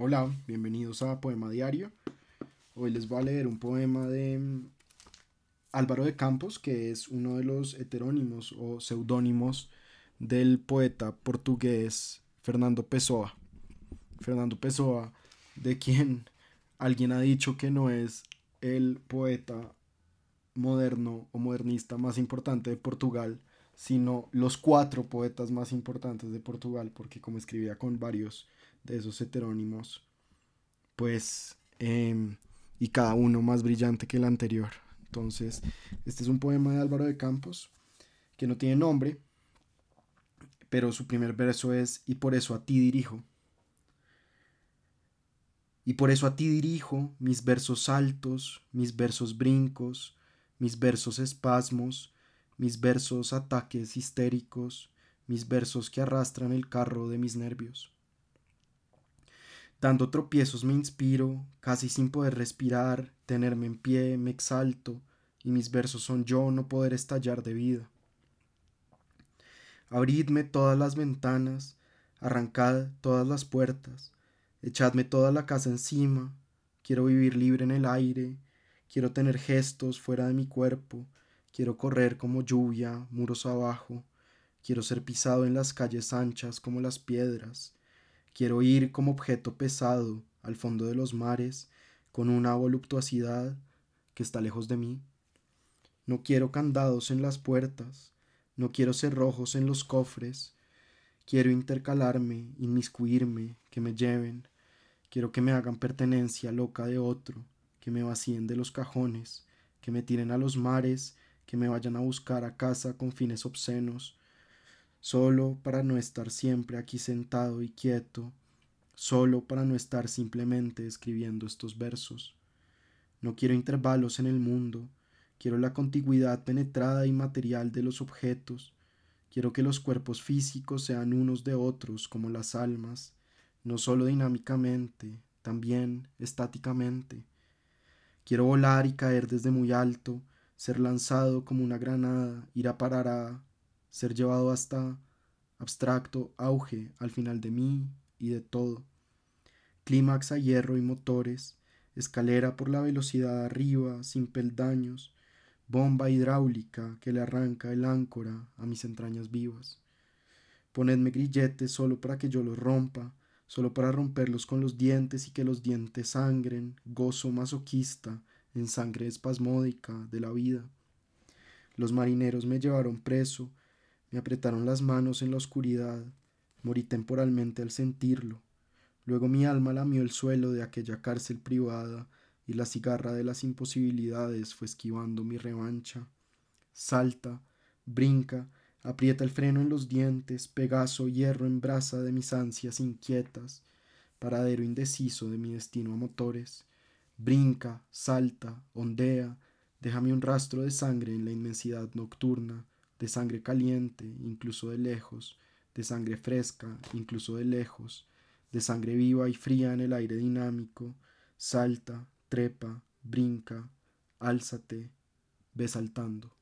Hola, bienvenidos a Poema Diario. Hoy les voy a leer un poema de mm, Álvaro de Campos, que es uno de los heterónimos o seudónimos del poeta portugués Fernando Pessoa. Fernando Pessoa, de quien alguien ha dicho que no es el poeta moderno o modernista más importante de Portugal, sino los cuatro poetas más importantes de Portugal, porque como escribía con varios de esos heterónimos, pues, em, y cada uno más brillante que el anterior. Entonces, este es un poema de Álvaro de Campos, que no tiene nombre, pero su primer verso es, y por eso a ti dirijo. Y por eso a ti dirijo mis versos altos, mis versos brincos, mis versos espasmos, mis versos ataques histéricos, mis versos que arrastran el carro de mis nervios. Dando tropiezos me inspiro, casi sin poder respirar, tenerme en pie, me exalto, y mis versos son yo no poder estallar de vida. Abridme todas las ventanas, arrancad todas las puertas, echadme toda la casa encima, quiero vivir libre en el aire, quiero tener gestos fuera de mi cuerpo, quiero correr como lluvia, muros abajo, quiero ser pisado en las calles anchas como las piedras, Quiero ir como objeto pesado al fondo de los mares con una voluptuosidad que está lejos de mí. No quiero candados en las puertas, no quiero cerrojos en los cofres, quiero intercalarme, inmiscuirme, que me lleven, quiero que me hagan pertenencia loca de otro, que me vacíen de los cajones, que me tiren a los mares, que me vayan a buscar a casa con fines obscenos, solo para no estar siempre aquí sentado y quieto, solo para no estar simplemente escribiendo estos versos. No quiero intervalos en el mundo, quiero la contigüidad penetrada y material de los objetos, quiero que los cuerpos físicos sean unos de otros como las almas, no solo dinámicamente, también estáticamente. Quiero volar y caer desde muy alto, ser lanzado como una granada, ir a parar a ser llevado hasta abstracto auge al final de mí y de todo. Clímax a hierro y motores, escalera por la velocidad arriba, sin peldaños, bomba hidráulica que le arranca el áncora a mis entrañas vivas. Ponedme grilletes solo para que yo los rompa, solo para romperlos con los dientes y que los dientes sangren, gozo masoquista en sangre espasmódica de la vida. Los marineros me llevaron preso, me apretaron las manos en la oscuridad, morí temporalmente al sentirlo. Luego mi alma lamió el suelo de aquella cárcel privada y la cigarra de las imposibilidades fue esquivando mi revancha. Salta, brinca, aprieta el freno en los dientes, Pegaso, hierro en brasa de mis ansias inquietas, paradero indeciso de mi destino a motores. Brinca, salta, ondea, déjame un rastro de sangre en la inmensidad nocturna de sangre caliente, incluso de lejos, de sangre fresca, incluso de lejos, de sangre viva y fría en el aire dinámico, salta, trepa, brinca, álzate, ve saltando.